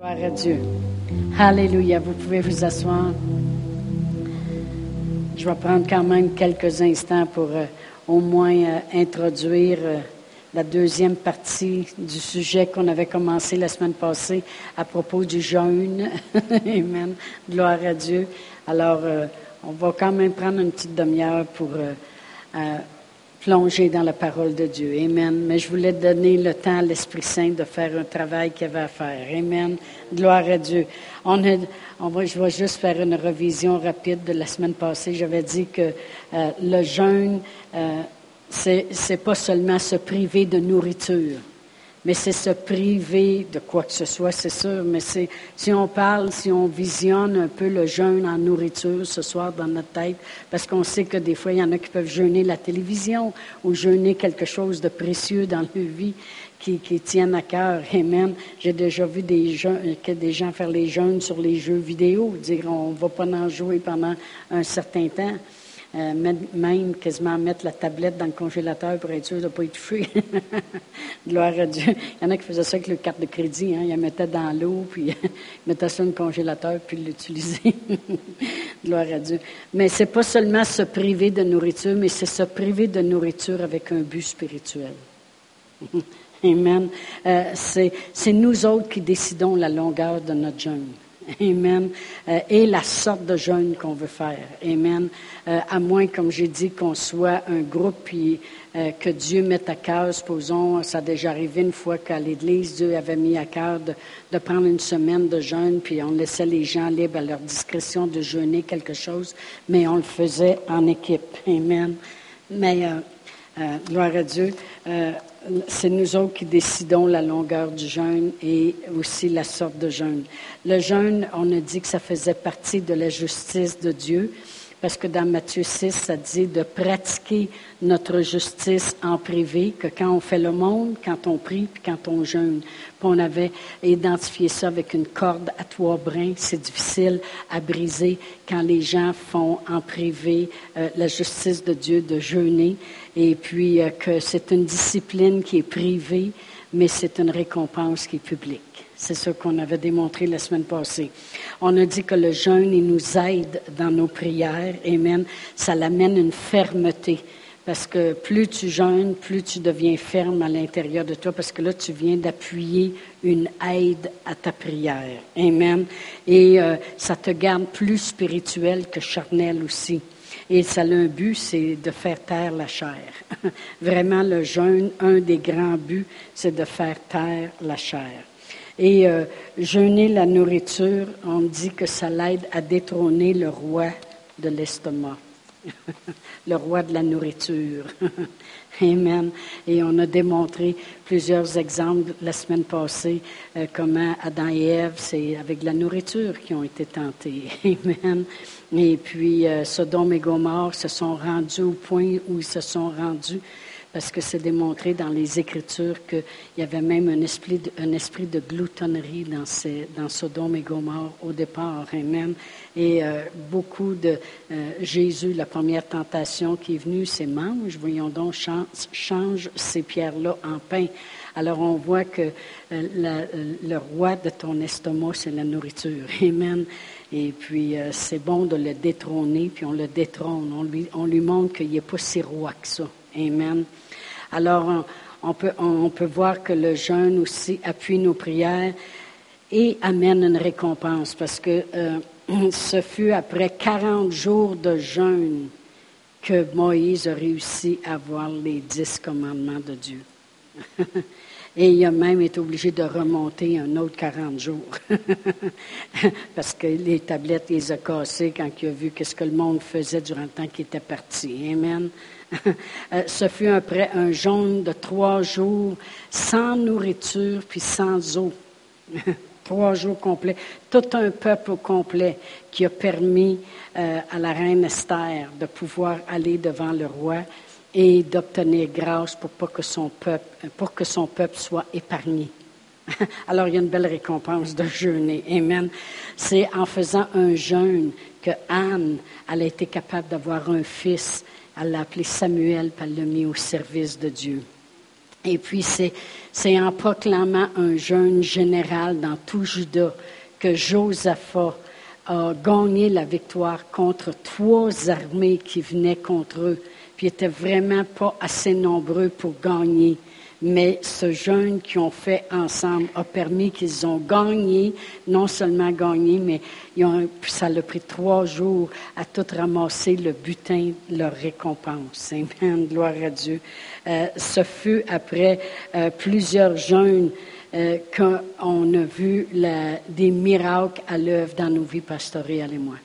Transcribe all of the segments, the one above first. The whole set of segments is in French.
Gloire à Dieu. Alléluia. Vous pouvez vous asseoir. Je vais prendre quand même quelques instants pour euh, au moins euh, introduire euh, la deuxième partie du sujet qu'on avait commencé la semaine passée à propos du jeûne. Amen. Gloire à Dieu. Alors, on va quand même prendre une petite demi-heure pour plonger dans la parole de Dieu. Amen. Mais je voulais donner le temps à l'Esprit Saint de faire un travail qu'il avait à faire. Amen. Gloire à Dieu. On, je vais juste faire une revision rapide de la semaine passée. J'avais dit que euh, le jeûne, euh, c'est, c'est pas seulement se priver de nourriture mais c'est se priver de quoi que ce soit, c'est sûr. Mais c'est, si on parle, si on visionne un peu le jeûne en nourriture ce soir dans notre tête, parce qu'on sait que des fois, il y en a qui peuvent jeûner la télévision ou jeûner quelque chose de précieux dans leur vie qui, qui tiennent à cœur. Amen. J'ai déjà vu des, des gens faire les jeûnes sur les jeux vidéo, dire on ne va pas en jouer pendant un certain temps. Euh, même quasiment mettre la tablette dans le congélateur pour être sûr de ne pas étouffer. Gloire à Dieu. Il y en a qui faisaient ça avec leur carte de crédit. Hein. Ils la mettaient dans l'eau, puis ils mettaient ça dans le congélateur, puis l'utilisaient. Gloire à Dieu. Mais c'est pas seulement se priver de nourriture, mais c'est se priver de nourriture avec un but spirituel. Amen. Euh, c'est nous autres qui décidons la longueur de notre jeûne. Amen. Euh, et la sorte de jeûne qu'on veut faire. Amen. Euh, à moins, comme j'ai dit, qu'on soit un groupe puis euh, que Dieu mette à cœur, supposons, ça a déjà arrivé une fois qu'à l'Église, Dieu avait mis à cœur de, de, prendre une semaine de jeûne, puis on laissait les gens libres à leur discrétion de jeûner quelque chose, mais on le faisait en équipe. Amen. Mais, gloire à Dieu, c'est nous autres qui décidons la longueur du jeûne et aussi la sorte de jeûne. Le jeûne, on a dit que ça faisait partie de la justice de Dieu, parce que dans Matthieu 6, ça dit de pratiquer notre justice en privé, que quand on fait le monde, quand on prie, puis quand on jeûne. Puis on avait identifié ça avec une corde à trois brins. C'est difficile à briser quand les gens font en privé euh, la justice de Dieu de jeûner et puis euh, que c'est une discipline qui est privée, mais c'est une récompense qui est publique. C'est ce qu'on avait démontré la semaine passée. On a dit que le jeûne, il nous aide dans nos prières. Amen. Ça l'amène une fermeté. Parce que plus tu jeûnes, plus tu deviens ferme à l'intérieur de toi, parce que là, tu viens d'appuyer une aide à ta prière. Amen. Et euh, ça te garde plus spirituel que charnel aussi. Et ça a un but, c'est de faire taire la chair. Vraiment, le jeûne, un des grands buts, c'est de faire taire la chair. Et euh, jeûner la nourriture, on dit que ça l'aide à détrôner le roi de l'estomac, le roi de la nourriture. Amen. Et on a démontré plusieurs exemples la semaine passée, euh, comment Adam et Ève, c'est avec la nourriture qui ont été tentés. Amen. Et puis, euh, Sodome et Gomorre se sont rendus au point où ils se sont rendus, parce que c'est démontré dans les Écritures qu'il y avait même un esprit de, gloutonnerie dans, ces, dans Sodome et Gomorre au départ. Amen. Et euh, beaucoup de euh, Jésus, la première tentation qui est venue, c'est mange, voyons donc, change, change ces pierres-là en pain. Alors on voit que le roi de ton estomac, c'est la nourriture. Amen. Et puis, euh, c'est bon de le détrôner, puis on le détrône. On lui, on lui montre qu'il n'est pas si roi que ça. Amen. Alors, on, peut, on, peut voir que le jeûne aussi appuie nos prières et amène une récompense, parce que euh, ce fut après 40 jours de jeûne que Moïse a réussi à voir les dix commandements de Dieu. Et il a même été obligé de remonter un autre 40 jours. Parce que les tablettes, il les a cassées quand il a vu ce que le monde faisait durant le temps qu'il était parti. Amen. Euh, ce fut après un jeûne de trois jours sans nourriture puis sans eau. trois jours complets. Tout un peuple complet qui a permis euh, à la reine Esther de pouvoir aller devant le roi et d'obtenir grâce pour, pas que son peuple, pour que son peuple soit épargné. Alors, il y a une belle récompense de jeûner. Amen. C'est en faisant un jeûne que Anne, elle a été capable d'avoir un fils. Elle l'a appelé Samuel, puis elle l'a mis au service de Dieu. Et puis, c'est, en proclamant un jeûne général dans tout Juda que Josaphat a gagné la victoire contre trois armées qui venaient contre eux, puis n'étaient vraiment pas assez nombreux pour gagner mais ce jeûne qu'ils ont fait ensemble a permis qu'ils ont gagné, non seulement gagné, mais ça a pris trois jours à tout ramasser le butin, leur récompense. Amen, gloire à Dieu. Euh, ce fut après euh, plusieurs jeûnes euh, qu'on a vu des miracles à l'œuvre dans nos vies pastorales et moi.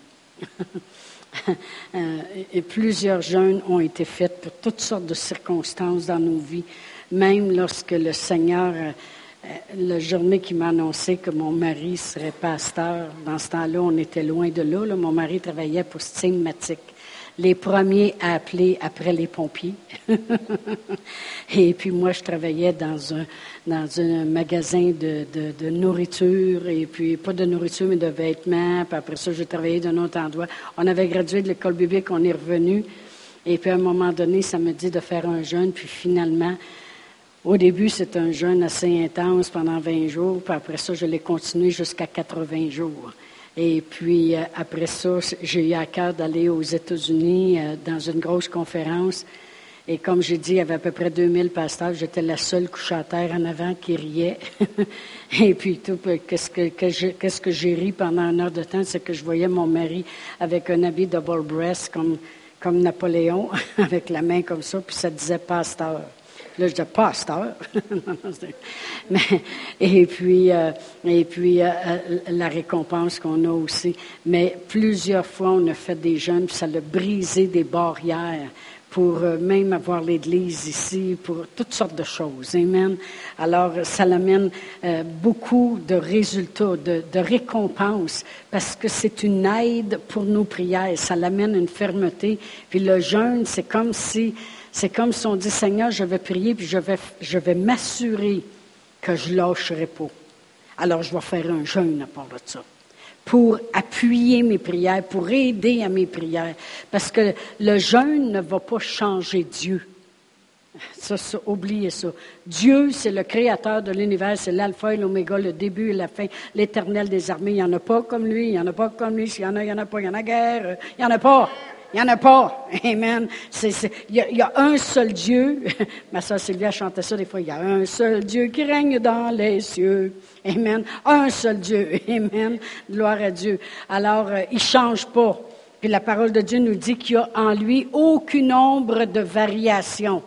et plusieurs jeûnes ont été faits pour toutes sortes de circonstances dans nos vies même lorsque le Seigneur, euh, euh, la journée qui m'a annoncé que mon mari serait pasteur, dans ce temps-là, on était loin de là, Mon mari travaillait pour Stigmatique. Les premiers à appeler après les pompiers. et puis moi, je travaillais dans un, dans un magasin de, de, nourriture, et puis pas de nourriture, mais de vêtements. Puis après ça, j'ai travaillé d'un autre endroit. On avait gradué de l'école biblique, on est revenu. Et puis à un moment donné, ça me dit de faire un jeûne, puis finalement, au début, c'est un jeûne assez intense pendant 20 jours, puis après ça, je l'ai continué jusqu'à 80 jours. Et puis euh, après ça, j'ai eu à cœur d'aller aux États-Unis euh, dans une grosse conférence. Et comme j'ai dit, il y avait à peu près 2000 pasteurs. J'étais la seule couche à terre en avant qui riait. et puis tout, qu'est-ce que, qu'est-ce que j'ai ri pendant une heure de temps, c'est que je voyais mon mari avec un habit double breast comme Napoléon, avec la main comme ça, puis ça disait pasteur. Là, je dis pasteur. Mais, et puis, euh, et puis euh, euh, la récompense qu'on a aussi. Mais plusieurs fois, on a fait des jeunes, puis ça a brisé des barrières pour même avoir l'Église ici, pour toutes sortes de choses. Amen. Alors, ça l'amène beaucoup de résultats, de, de récompenses, parce que c'est une aide pour nos prières. Ça l'amène une fermeté. Puis le jeûne, c'est comme si c'est comme si on dit, Seigneur, je vais prier, puis je vais, je vais m'assurer que je lâcherai pas. Alors, je vais faire un jeûne à part de ça pour appuyer mes prières, pour aider à mes prières. Parce que le jeûne ne va pas changer Dieu. Ça, ça, oubliez ça. Dieu, c'est le créateur de l'univers, c'est l'alpha et l'oméga, le début et la fin, l'éternel des armées. Il n'y en a pas comme lui, il n'y en a pas comme lui. S'il y en a, il n'y en a pas. Il y en a guerre, il n'y en a pas. Il n'y en a pas. Amen. Il y, a un seul Dieu. Ma soeur Sylvia chantait ça des fois. Il y a un seul Dieu qui règne dans les cieux. Amen. Un seul Dieu. Amen. Gloire à Dieu. Alors, euh, il ne change pas. Puis la parole de Dieu nous dit qu'il n'y a en lui aucune ombre de variation.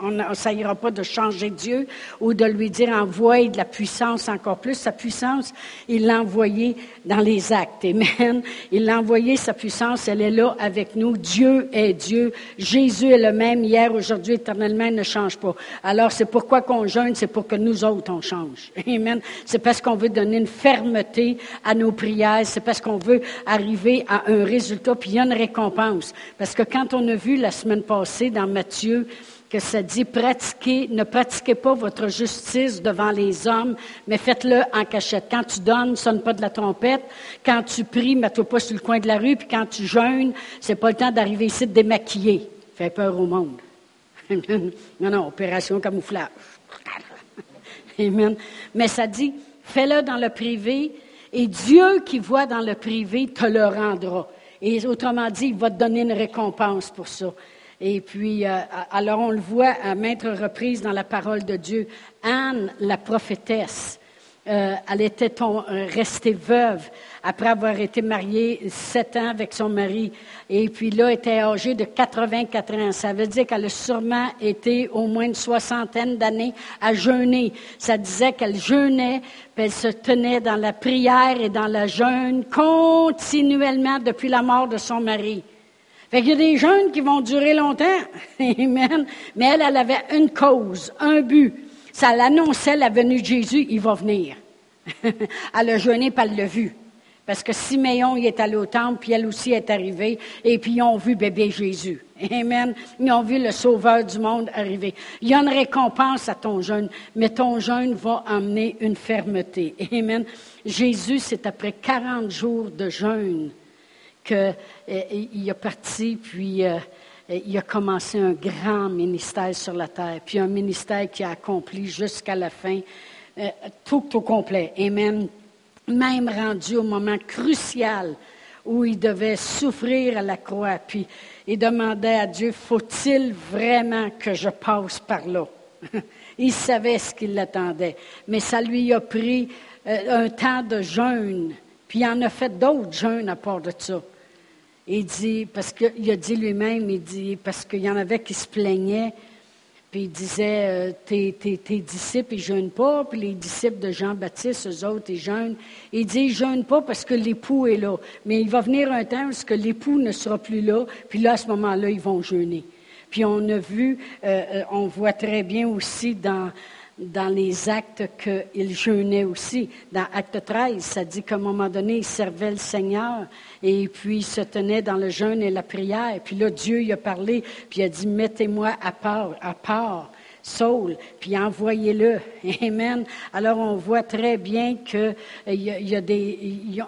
On, ça ira pas de changer Dieu ou de lui dire envoie de la puissance encore plus. Sa puissance, il l'a envoyée dans les actes. Amen. Il l'a envoyé, sa puissance, elle est là avec nous. Dieu est Dieu. Jésus est le même hier, aujourd'hui, éternellement, il ne change pas. Alors, c'est pourquoi qu'on jeûne, c'est pour que nous autres, on change. Amen. C'est parce qu'on veut donner une fermeté à nos prières. C'est parce qu'on veut arriver à un résultat, puis il y a une récompense. Parce que quand on a vu la semaine passée dans Matthieu, que ça dit pratiquez, ne pratiquez pas votre justice devant les hommes, mais faites-le en cachette. Quand tu donnes, sonne pas de la trompette. Quand tu pries, mets-toi pas sur le coin de la rue. Puis quand tu jeûnes, c'est pas le temps d'arriver ici de démaquiller. Fait peur au monde. non, non, opération camouflage. Amen. Mais ça dit, fais-le dans le privé, et Dieu qui voit dans le privé te le rendra. Et autrement dit, il va te donner une récompense pour ça. Et puis, euh, alors on le voit à maintes reprises dans la parole de Dieu. Anne, la prophétesse, euh, elle était euh, restée veuve après avoir été mariée sept ans avec son mari. Et puis là, elle était âgée de 84 ans. Ça veut dire qu'elle a sûrement été au moins une soixantaine d'années à jeûner. Ça disait qu'elle jeûnait, puis elle se tenait dans la prière et dans la jeûne continuellement depuis la mort de son mari. Fait qu'il y a des jeunes qui vont durer longtemps. Amen. Mais elle, elle avait une cause, un but. Ça l'annonçait la venue de Jésus, il va venir. elle a jeûné, puis elle l'a vu. Parce que Siméon, il est allé au temple, puis elle aussi est arrivée, et puis ils ont vu bébé Jésus. Amen. Ils ont vu le Sauveur du monde arriver. Il y a une récompense à ton jeûne, mais ton jeûne va amener une fermeté. Amen. Jésus, c'est après 40 jours de jeûne qu'il euh, est parti, puis euh, il a commencé un grand ministère sur la terre, puis un ministère qui a accompli jusqu'à la fin, euh, tout au complet. Amen. Même rendu au moment crucial où il devait souffrir à la croix, puis il demandait à Dieu, faut-il vraiment que je passe par là? il savait ce qui l'attendait, mais ça lui a pris un temps de jeûne, puis il en a fait d'autres jeûnes à part de ça. Il dit, parce qu'il a dit lui-même, il dit, parce qu'il y en avait qui se plaignaient, puis il disait, euh, tes, tes, disciples, ils jeûnent pas, puis les disciples de Jean-Baptiste, eux autres, ils jeûnent. Il dit, ils jeûnent pas parce que l'époux est là. Mais il va venir un temps où l'époux ne sera plus là, puis là, à ce moment-là, ils vont jeûner. Puis on a vu, euh, euh, on voit très bien aussi dans, dans les actes qu'il jeûnait aussi. Dans Acte 13, ça dit qu'à un moment donné, il servait le Seigneur et puis il se tenait dans le jeûne et la prière. Puis là, Dieu il a parlé, puis il a dit, mettez-moi à part, à part. Saul, puis envoyez-le. Amen. Alors on voit très bien que il y a, des,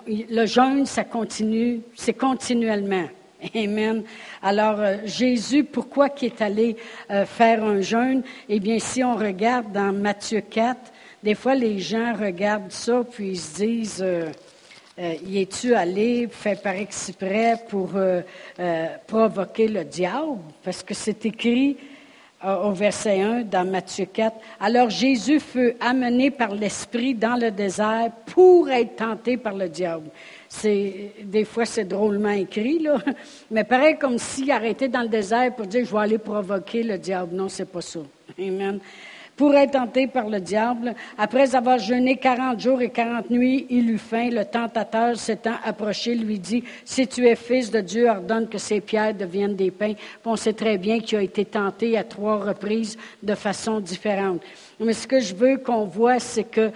le jeûne, ça continue, c'est continuellement. Amen. Alors, euh, Jésus, pourquoi qu'il est allé euh, faire un jeûne? Eh bien, si on regarde dans Matthieu 4, des fois les gens regardent ça, puis ils se disent, euh, y es-tu allé faire par exprès pour provoquer le diable? Parce que c'est écrit au verset 1 dans Matthieu 4. Alors Jésus fut amené par l'Esprit dans le désert pour être tenté par le diable. C'est, des fois, c'est drôlement écrit, là. Mais pareil comme s'il arrêtait dans le désert pour dire, je vais aller provoquer le diable. Non, c'est pas ça. Amen. Pour être tenté par le diable, après avoir jeûné quarante jours et quarante nuits, il eut faim. Le tentateur s'étant approché, lui dit, si tu es fils de Dieu, ordonne que ces pierres deviennent des pains. on sait très bien qu'il a été tenté à trois reprises de façon différente. Mais ce que je veux qu'on voit, c'est que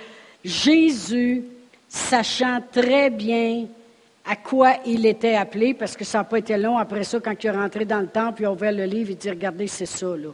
Jésus sachant très bien à quoi il était appelé, parce que ça n'a pas été long après ça, quand il est rentré dans le temple, il a ouvert le livre, il dit, regardez, c'est ça, là.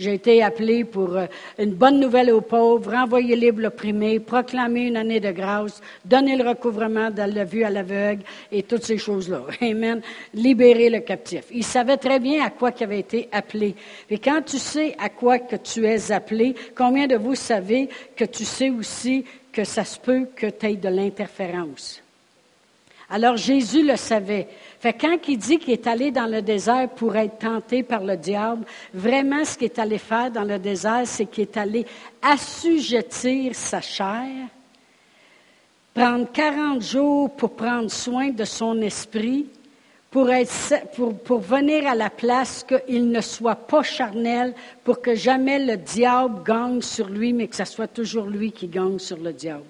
J'ai été appelé pour euh, une bonne nouvelle aux pauvres, renvoyer libre l'opprimé, proclamer une année de grâce, donner le recouvrement de la vue à l'aveugle et toutes ces choses-là. Amen. Libérer le captif. Il savait très bien à quoi il avait été appelé. Et quand tu sais à quoi que tu es appelé, combien de vous savez que tu sais aussi que ça se peut que tu aies de l'interférence? Alors Jésus le savait. Fait quand il dit qu'il est allé dans le désert pour être tenté par le diable, vraiment ce qu'il est allé faire dans le désert, c'est qu'il est allé assujettir sa chair, prendre 40 jours pour prendre soin de son esprit, pour, pour, venir à la place qu'il ne soit pas charnel, pour que jamais le diable gagne sur lui, mais que ce soit toujours lui qui gagne sur le diable.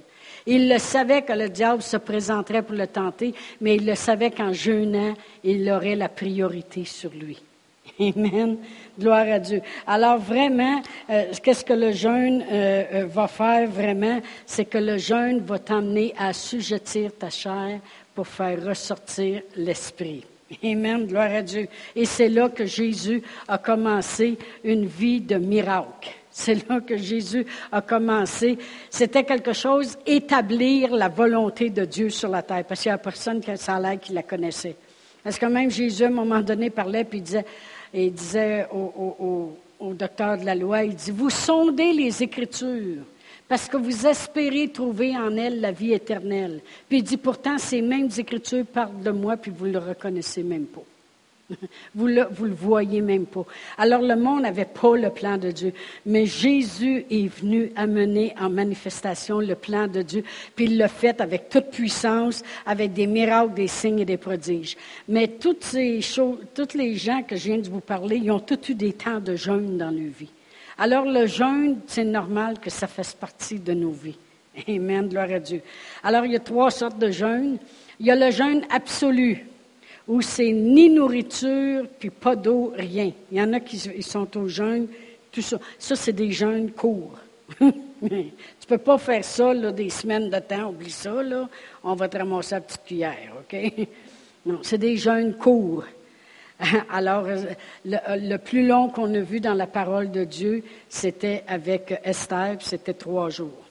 Il le savait que le diable se présenterait pour le tenter, mais il le savait qu'en jeûnant, il aurait la priorité sur lui. Amen. Gloire à Dieu. Alors vraiment, euh, qu'est-ce que le jeûne euh, euh, va faire vraiment? C'est que le jeûne va t'amener à assujettir ta chair pour faire ressortir l'esprit. Amen, gloire à Dieu. Et c'est là que Jésus a commencé une vie de miracle. C'est là que Jésus a commencé. C'était quelque chose, établir la volonté de Dieu sur la terre, parce qu'il n'y a personne qui a l'air qui la connaissait. Parce que même Jésus, à un moment donné, parlait, puis disait, il disait au, docteur de la loi, il dit, vous sondez les Écritures parce que vous espérez trouver en elle la vie éternelle. Puis il dit pourtant, ces mêmes écritures parlent de moi, puis vous ne le reconnaissez même pas. Vous le, vous le voyez même pas. Alors le monde n'avait pas le plan de Dieu, mais Jésus est venu amener en manifestation le plan de Dieu, puis il l'a fait avec toute puissance, avec des miracles, des signes et des prodiges. Mais toutes ces choses, tous les gens que je viens de vous parler, ils ont tous eu des temps de jeûne dans leur vie. Alors le jeûne, c'est normal que ça fasse partie de nos vies. Amen, gloire à Dieu. Alors il y a trois sortes de jeûne. Il y a le jeûne absolu, où c'est ni nourriture, puis pas d'eau, rien. Il y en a qui sont au jeûne, tout ça. Ça, c'est des jeûnes courts. tu ne peux pas faire ça là, des semaines de temps, oublie ça, là. on va te ramasser la petite cuillère, OK? Non, c'est des jeûnes courts. Alors, le, plus long qu'on a vu dans la parole de Dieu, c'était avec Esther, c'était trois jours.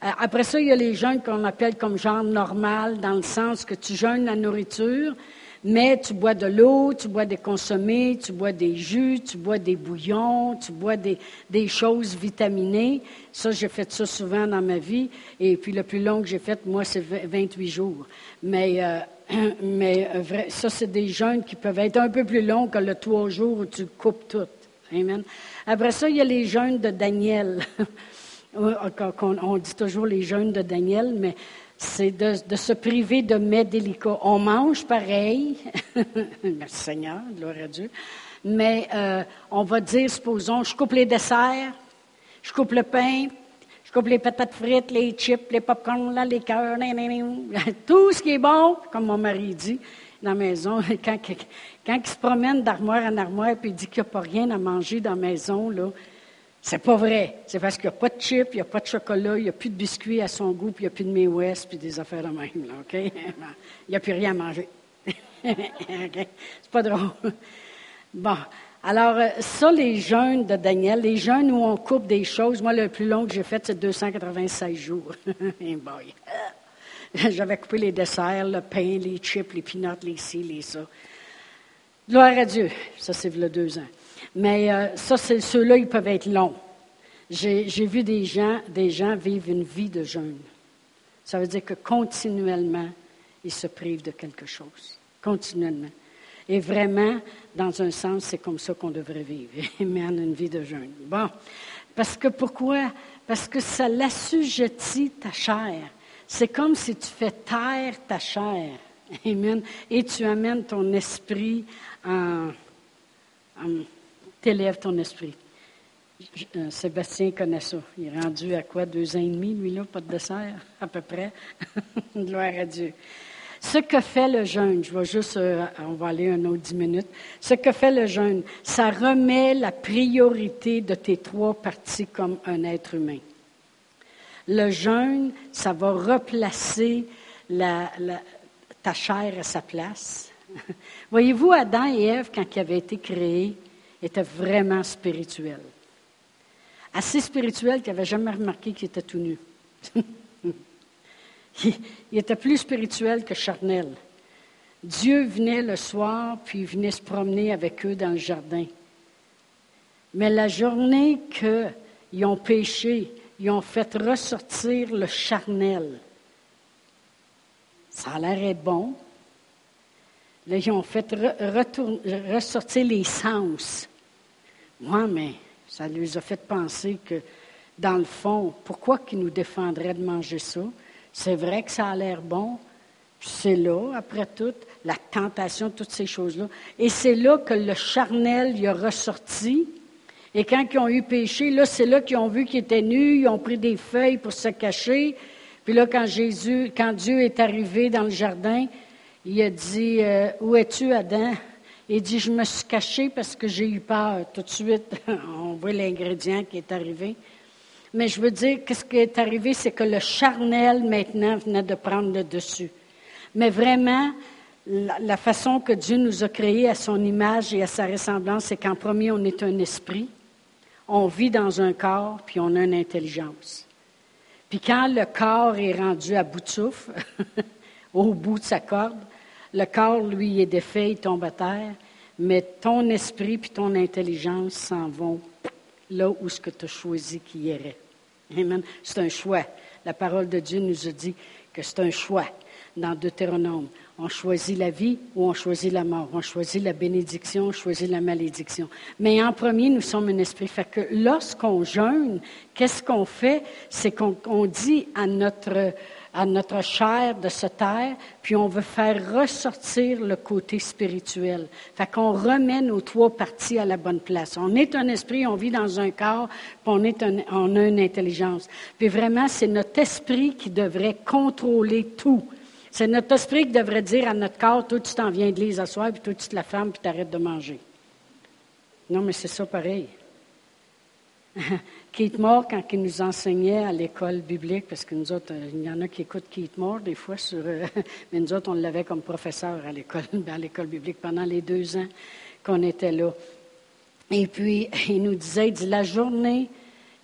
Après ça, il y a les jeûnes qu'on appelle comme genre normal, dans le sens que tu jeûnes la nourriture, Mais tu bois de l'eau, tu bois des consommés, tu bois des jus, tu bois des bouillons, tu bois des, des choses vitaminées. Ça, j'ai fait ça souvent dans ma vie. Et puis le plus long que j'ai fait, moi, c'est 28 jours. Mais, euh, mais euh, ça, c'est des jeûnes qui peuvent être un peu plus longs que le trois jours où tu coupes tout. Amen. Après ça, il y a les jeûnes de Daniel. on dit toujours les jeûnes de Daniel, mais c'est de, se priver de mets délicats. On mange pareil, merci Seigneur, gloire à Dieu, mais euh, on va dire, supposons, je coupe les desserts, je coupe le pain, je coupe les patates frites, les chips, les popcorns, les cœurs, tout ce qui est bon, comme mon mari dit dans la maison, quand, quand il se promène d'armoire en armoire et dit qu'il n'y a pas rien à manger dans la maison, là, c'est pas vrai. C'est parce qu'il n'y a pas de chips, il n'y a pas de chocolat, il n'y a plus de biscuits à son goût, puis il n'y a plus de May West, puis des affaires de même, OK? Il n'y a plus rien à manger. C'est pas drôle. Bon. Alors, euh, ça, les jeûnes de Daniel, les jeûnes où on coupe des choses, moi, le plus long que j'ai fait, c'est 296 jours. J'avais coupé les desserts, le pain, les chips, les peanuts, les ci, les ça. Gloire à Dieu. Ça, c'est le deux ans. Mais euh, ça, ceux-là, ils peuvent être longs. J'ai vu des gens, des gens vivre une vie de jeûne. Ça veut dire que continuellement, ils se privent de quelque chose. Continuellement. Et vraiment, dans un sens, c'est comme ça qu'on devrait vivre. Amen, une vie de jeûne. Bon. Parce que pourquoi? Parce que ça l'assujettit ta chair. C'est comme si tu fais taire ta chair. Amen. Et tu amènes ton esprit en t'élèves ton esprit. Euh, Sébastien connaît ça. Il est rendu à quoi, deux ans et demi, lui, là, pas de dessert, à peu près? Gloire à Dieu. Ce que fait le jeûne, je vais juste, euh, on va aller un autre dix minutes. Ce que fait le jeûne, ça remet la priorité de tes trois parties comme un être humain. Le jeûne, ça va replacer ta chair à sa place. Voyez-vous, Adam et Ève, quand ils avaient été créés, était vraiment spirituel. Assez spirituel qu'il n'avait jamais remarqué qu'il était tout nu. il, était plus spirituel que charnel. Dieu venait le soir, puis il venait se promener avec eux dans le jardin. Mais la journée qu'ils ont péché, ils ont fait ressortir le charnel. Ça a l'air bon. Là, ils ont fait ressortir les sens. Oui, mais ça lui a fait penser que, dans le fond, pourquoi qu'il nous défendrait de manger ça? C'est vrai que ça a l'air bon, c'est là, après tout, la tentation, toutes ces choses-là. Et c'est là que le charnel y a ressorti. Et quand ils ont eu péché, là, c'est là qu'ils ont vu qu'ils étaient nus, ils ont pris des feuilles pour se cacher. Puis là, quand Jésus, quand Dieu est arrivé dans le jardin, il a dit, euh, Où es-tu, Adam? Il dit, je me suis caché parce que j'ai eu peur. Tout de suite, on voit l'ingrédient qui est arrivé. Mais je veux dire, qu'est-ce qui est arrivé, c'est que le charnel, maintenant, venait de prendre le dessus. Mais vraiment, la, façon que Dieu nous a créés à son image et à sa ressemblance, c'est qu'en premier, on est un esprit, on vit dans un corps, puis on a une intelligence. Puis quand le corps est rendu à bout de souffle, au bout de sa corde, le corps, lui, est défait, il tombe à terre, mais ton esprit puis ton intelligence s'en vont là où ce que tu as choisi qu'il irait. Amen. C'est un choix. La parole de Dieu nous a dit que c'est un choix dans Deutéronome. On choisit la vie ou on choisit la mort. On choisit la bénédiction, on choisit la malédiction. Mais en premier, nous sommes un esprit. Fait que lorsqu'on jeûne, qu'est-ce qu'on fait? C'est qu'on dit à notre à notre chair de se taire, puis on veut faire ressortir le côté spirituel. Fait qu'on remet nos trois parties à la bonne place. On est un esprit, on vit dans un corps, puis on, est on a une intelligence. Puis vraiment, c'est notre esprit qui devrait contrôler tout. C'est notre esprit qui devrait dire à notre corps, toi, tu t'en viens de l'île à soir, puis toi, tu te la fermes, puis tu arrêtes de manger. Non, mais c'est ça pareil. Keith Moore, quand il nous enseignait à l'école biblique, parce que nous autres, il y en a qui écoutent Keith Moore des fois, sur, euh, mais nous autres, on l'avait comme professeur à l'école, à l'école biblique pendant les deux ans qu'on était là. Et puis, il nous disait, il dit, la journée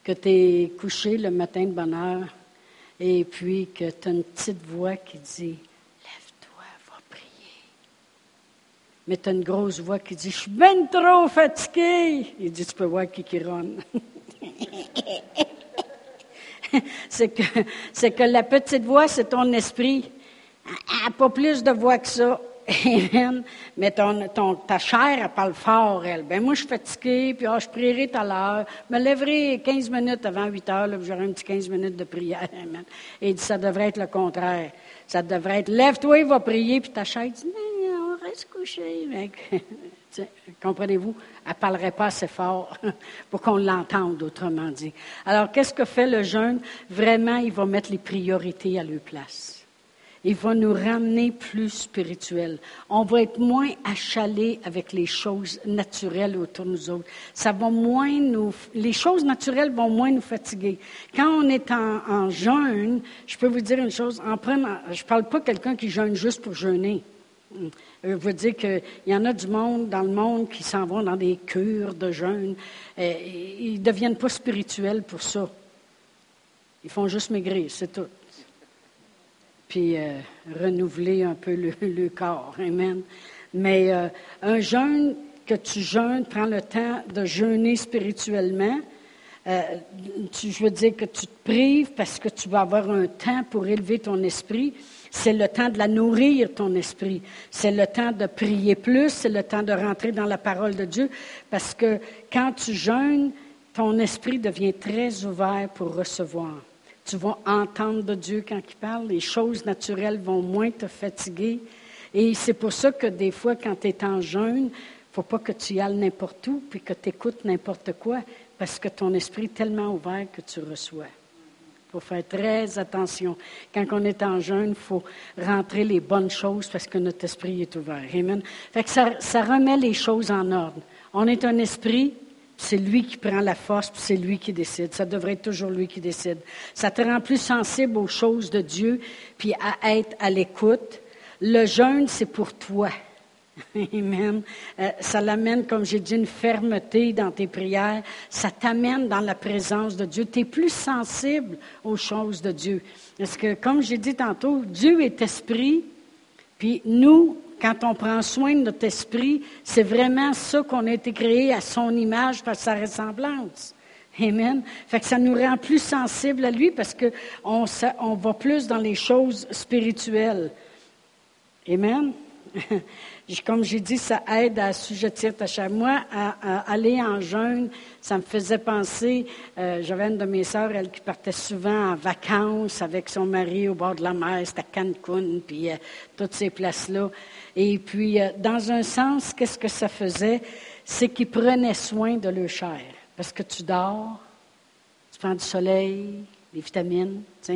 que tu es couché le matin de bonne heure, et puis que tu as une petite voix qui dit, lève-toi, va prier. Mais tu as une grosse voix qui dit Je suis bien trop fatigué. Il dit Tu peux voir qui qui ronne. c'est que, c'est que la petite voix, c'est ton esprit. Elle n'a pas plus de voix que ça. Amen. Mais ton, ta chair, elle parle fort, elle. Ben, moi, je suis fatiguée, puis oh, je prierai tout à l'heure. Me lèverai 15 minutes avant 8 heures, j'aurai un petit 15 minutes de prière. Amen. Et il dit, ça devrait être le contraire. Ça devrait être, lève-toi, va prier, puis ta chair dit, non, reste couché. Comprenez-vous? Elle ne parlerait pas assez fort pour qu'on l'entende, autrement dit. Alors, qu'est-ce que fait le jeûne? Vraiment, il va mettre les priorités à leur place il va nous ramener plus spirituels. On va être moins achalés avec les choses naturelles autour de nous autres. Ça va moins nous, les choses naturelles vont moins nous fatiguer. Quand on est en, jeûne, je peux vous dire une chose, en prenant, je parle pas de quelqu'un qui jeûne juste pour jeûner. Je veux dire qu'il y en a du monde dans le monde qui s'en vont dans des cures de jeûne. Euh, ils ne deviennent pas spirituels pour ça. Ils font juste maigrir, c'est tout puis euh, renouveler un peu le, corps. Amen. Mais euh, un jeûne que tu jeûnes, prends le temps de jeûner spirituellement. Euh, tu, je veux dire que tu te prives parce que tu vas avoir un temps pour élever ton esprit. C'est le temps de la nourrir, ton esprit. C'est le temps de prier plus, c'est le temps de rentrer dans la parole de Dieu. Parce que quand tu jeûnes, ton esprit devient très ouvert pour recevoir. Tu vas entendre de Dieu quand il parle. Les choses naturelles vont moins te fatiguer. Et c'est pour ça que des fois, quand tu es en jeûne, il ne faut pas que tu y ailles n'importe où puis que tu écoutes n'importe quoi parce que ton esprit est tellement ouvert que tu reçois. Il faut faire très attention. Quand on est en jeûne, il faut rentrer les bonnes choses parce que notre esprit est ouvert. Amen. Fait que ça, remet les choses en ordre. On est un esprit, c'est lui qui prend la force, puis c'est lui qui décide. Ça devrait être toujours lui qui décide. Ça te rend plus sensible aux choses de Dieu, puis à être à l'écoute. Le jeûne, c'est pour toi. Amen. Euh, ça l'amène, comme j'ai dit, une fermeté dans tes prières. Ça t'amène dans la présence de Dieu. Tu es plus sensible aux choses de Dieu. Parce que, comme j'ai dit tantôt, Dieu est esprit, puis nous, quand on prend soin de notre esprit, c'est vraiment ça qu'on a été créé à son image par sa ressemblance. Amen. Fait que ça nous rend plus sensibles à lui parce qu'on on va plus dans les choses spirituelles. Amen. Comme j'ai dit, ça aide à assujettir ta chair. Moi, à, aller en jeûne, ça me faisait penser, euh, j'avais une de mes sœurs, elle qui partait souvent en vacances avec son mari au bord de la mer, c'était à Cancun, puis euh, toutes ces places-là. Et puis, euh, dans un sens, qu'est-ce que ça faisait? C'est qu'ils prenaient soin de leur chair. Parce que tu dors, tu prends du soleil, des vitamines, tu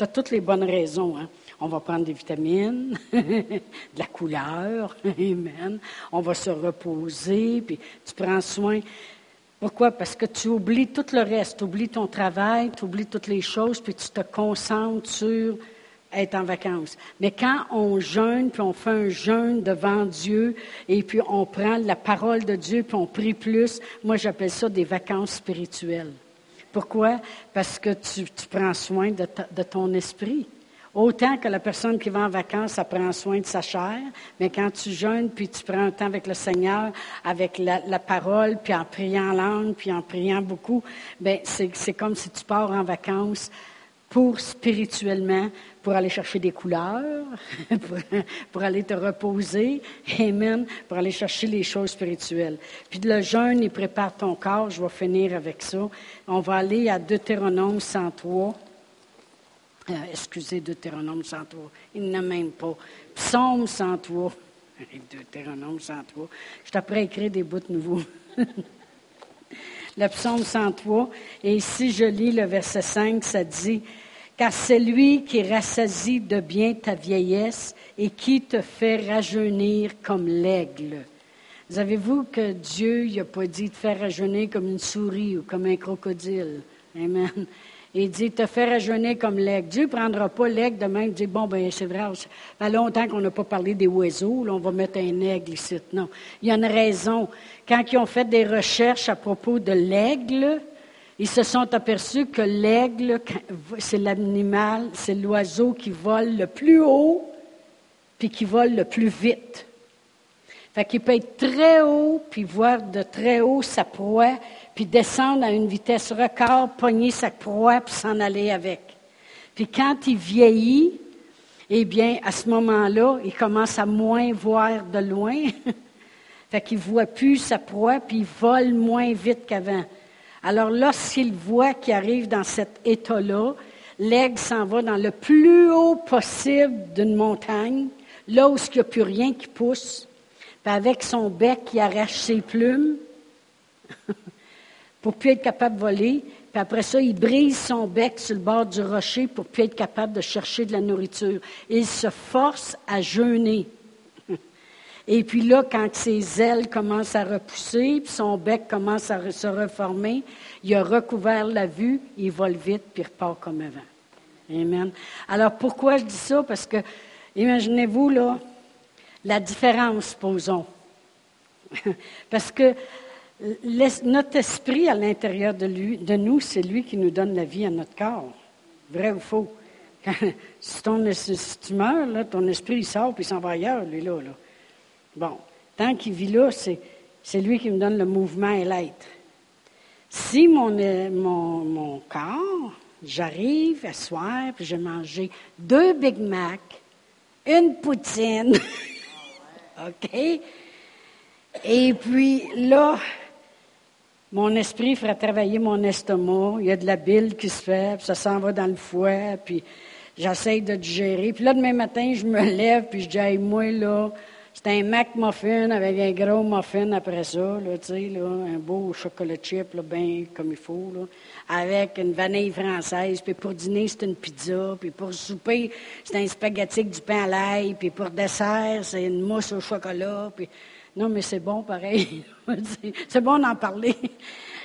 as toutes les bonnes raisons. Hein? On va prendre des vitamines, de la couleur, amen. On va se reposer, puis tu prends soin. Pourquoi? Parce que tu oublies tout le reste, tu oublies ton travail, tu oublies toutes les choses, puis tu te concentres sur être en vacances. Mais quand on jeûne, puis on fait un jeûne devant Dieu, et puis on prend la parole de Dieu, puis on prie plus, moi j'appelle ça des vacances spirituelles. Pourquoi? Parce que tu, prends soin de, ton esprit. Autant que la personne qui va en vacances, ça prend soin de sa chair, mais quand tu jeûnes, puis tu prends un temps avec le Seigneur, avec la, parole, puis en priant en langue, puis en priant beaucoup, ben c'est comme si tu pars en vacances pour spirituellement, pour aller chercher des couleurs, pour, aller te reposer, Amen, pour aller chercher les choses spirituelles. Puis le jeûne, il prépare ton corps, je vais finir avec ça. On va aller à Deutéronome 103. Euh, excusez, Deutéronome 103, il n'a même pas. Psaume 103. Deutéronome 103. Je t'apprends à écrire des bouts nouveaux. le psaume 103. Et ici, je lis le verset 5, ça dit, Car c'est lui qui rassasie de bien ta vieillesse et qui te fait rajeunir comme l'aigle. Savez-vous que Dieu n'a pas dit de faire rajeunir comme une souris ou comme un crocodile? Amen. Il dit, te faire rajeunir comme l'aigle. Dieu ne prendra pas l'aigle demain et dit, bon, ben c'est vrai, ça fait longtemps qu'on n'a pas parlé des oiseaux, là, on va mettre un aigle ici. Non, il y a une raison. Quand ils ont fait des recherches à propos de l'aigle, ils se sont aperçus que l'aigle, c'est l'animal, c'est l'oiseau qui vole le plus haut, puis qui vole le plus vite. Fait qu'il peut être très haut, puis voir de très haut sa proie, puis descendre à une vitesse record, pogner sa proie, puis s'en aller avec. Puis quand il vieillit, eh bien, à ce moment-là, il commence à moins voir de loin. fait qu'il voit plus sa proie, puis il vole moins vite qu'avant. Alors lorsqu'il voit qu'il arrive dans cet état-là, l'aigle s'en va dans le plus haut possible d'une montagne, là où il n'y a plus rien qui pousse, puis avec son bec, il arrache ses plumes pour plus être capable de voler, puis après ça, il brise son bec sur le bord du rocher pour plus être capable de chercher de la nourriture. Il se force à jeûner. Et puis là, quand ses ailes commencent à repousser, puis son bec commence à se reformer, il a recouvert la vue, il vole vite, puis il repart comme avant. Amen. Alors pourquoi je dis ça? Parce que, imaginez-vous, là, la différence, posons. Parce que notre esprit à l'intérieur de, lui, de nous, c'est lui qui nous donne la vie à notre corps. Vrai ou faux? si, tu meurs, là, ton esprit il sort puis il s'en va ailleurs, lui, là. Bon, tant qu'il vit là, c'est lui qui me donne le mouvement et l'être. Si mon, mon, mon corps, j'arrive à soir, puis j'ai mangé deux Big Mac, une poutine, OK? Et puis là, mon esprit fera travailler mon estomac, il y a de la bile qui se fait, puis ça s'en va dans le foie, puis j'essaye de digérer. Puis là, demain matin, je me lève, puis je dis, hey, moi, là, c'est un Mac muffin avec un gros muffin après ça, là, tu sais, là, un beau chocolat chip, là, bien comme il faut, là, avec une vanille française. Puis pour dîner, c'est une pizza. Puis pour souper, c'est un spaghetti avec du pain à l'ail. Puis pour dessert, c'est une mousse au chocolat. Non, mais c'est bon pareil. c'est bon d'en parler.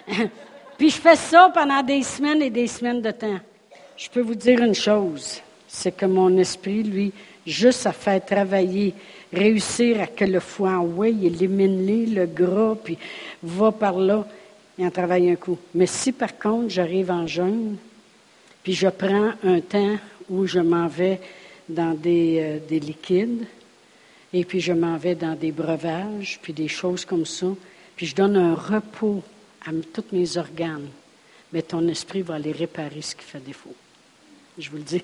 puis je fais ça pendant des semaines et des semaines de temps. Je peux vous dire une chose, c'est que mon esprit, lui, juste à faire travailler réussir à que le foie envoie, il élimine le gras, puis va par là, et en travaille un coup. Mais si par contre j'arrive en jeûne, puis je prends un temps où je m'en vais dans des, euh, des liquides, et puis je m'en vais dans des breuvages, puis des choses comme ça, puis je donne un repos à tous mes organes, mais ton esprit va aller réparer ce qui fait défaut. Je vous le dis,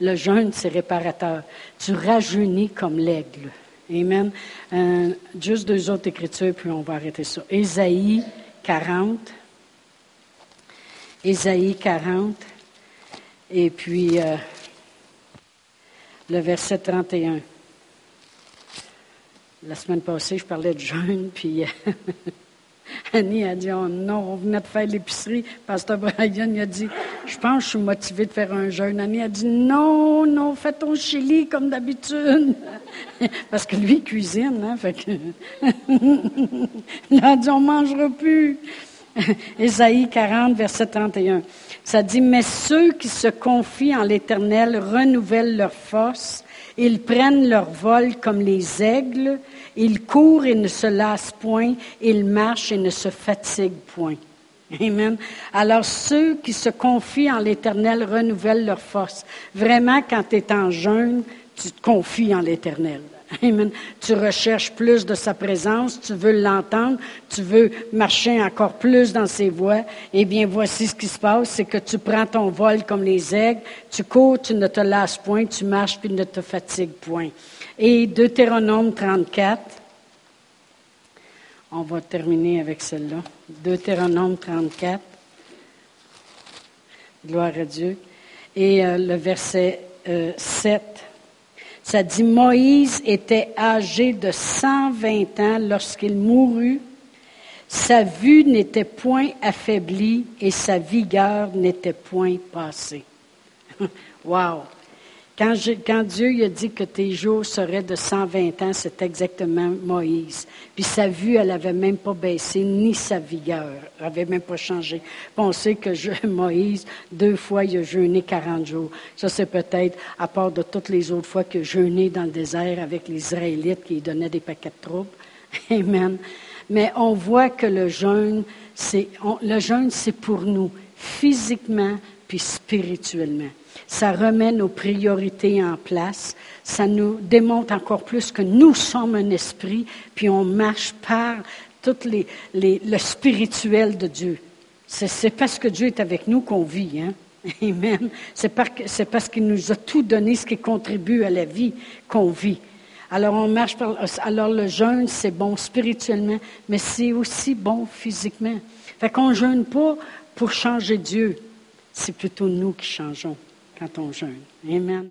le jeûne, c'est réparateur. Tu rajeunis comme l'aigle. Amen. Euh, juste deux autres écritures, puis on va arrêter ça. Ésaïe 40. Ésaïe 40. Et puis euh, le verset 31. La semaine passée, je parlais de jeûne, puis Annie a dit oh non, on venait de faire l'épicerie. Pasteur Brian a dit Je pense que je suis motivée de faire un jeûne. Annie a dit Non, non, fais ton chili comme d'habitude. Parce que lui, il cuisine, hein, fait que. il a dit On ne mangera plus. Ésaïe 40, verset 31. Ça dit Mais ceux qui se confient en l'Éternel renouvellent leur force. Ils prennent leur vol comme les aigles. Ils courent et ne se lassent point. Ils marchent et ne se fatiguent point. Amen. Alors ceux qui se confient en l'Éternel renouvellent leur force. Vraiment, quand tu es en jeûne, tu te confies en l'Éternel. Amen. Tu recherches plus de sa présence, tu veux l'entendre, tu veux marcher encore plus dans ses voies. Eh bien, voici ce qui se passe, c'est que tu prends ton vol comme les aigles, tu cours, tu ne te lasses point, tu marches puis ne te fatigues point. Et Deutéronome 34, on va terminer avec celle-là. Deutéronome 34, gloire à Dieu. Et euh, le verset 7. Ça dit, Moïse était âgé de 120 ans lorsqu'il mourut. Sa vue n'était point affaiblie et sa vigueur n'était point passée. wow! Quand, Dieu a dit que tes jours seraient de 120 ans, c'est exactement Moïse. Puis sa vue, elle n'avait même pas baissé, ni sa vigueur, n'avait même pas changé. Pensez que je, Moïse, deux fois, il a jeûné 40 jours. Ça, c'est peut-être, à part de toutes les autres fois qu'il a jeûné dans le désert avec les Israélites qui lui donnaient des paquets de troupes. Amen. Mais on voit que le jeûne, le jeûne, c'est pour nous, physiquement puis spirituellement. Ça remet nos priorités en place. Ça nous démontre encore plus que nous sommes un esprit, puis on marche par tout le spirituel de Dieu. C'est parce que Dieu est avec nous qu'on vit. Hein? Amen. C'est parce qu'il nous a tout donné ce qui contribue à la vie qu'on vit. Alors on marche par, alors le jeûne, c'est bon spirituellement, mais c'est aussi bon physiquement. Fait qu'on jeûne pas pour changer Dieu. C'est plutôt nous qui changeons Amen.